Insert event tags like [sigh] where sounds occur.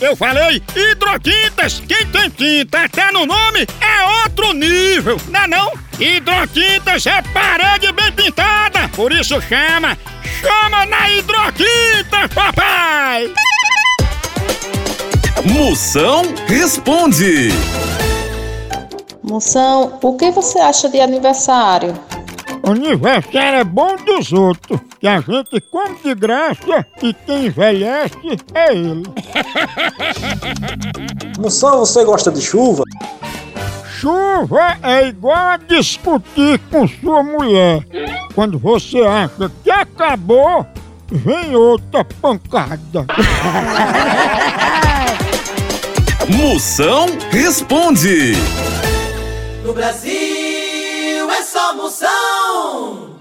Eu falei hidrotintas. Quem tem tinta até no nome é outro nível, não é não? Hidrotintas é parede bem pintada, por isso chama, chama na hidrotinta, papai! Moção responde. Moção, o que você acha de aniversário? Aniversário é bom dos outros, que a gente come de graça e quem envelhece é ele. [laughs] Moção, você gosta de chuva? Chuva é igual a discutir com sua mulher. Quando você acha que acabou, vem outra pancada. [laughs] Moção responde. No Brasil é só moção.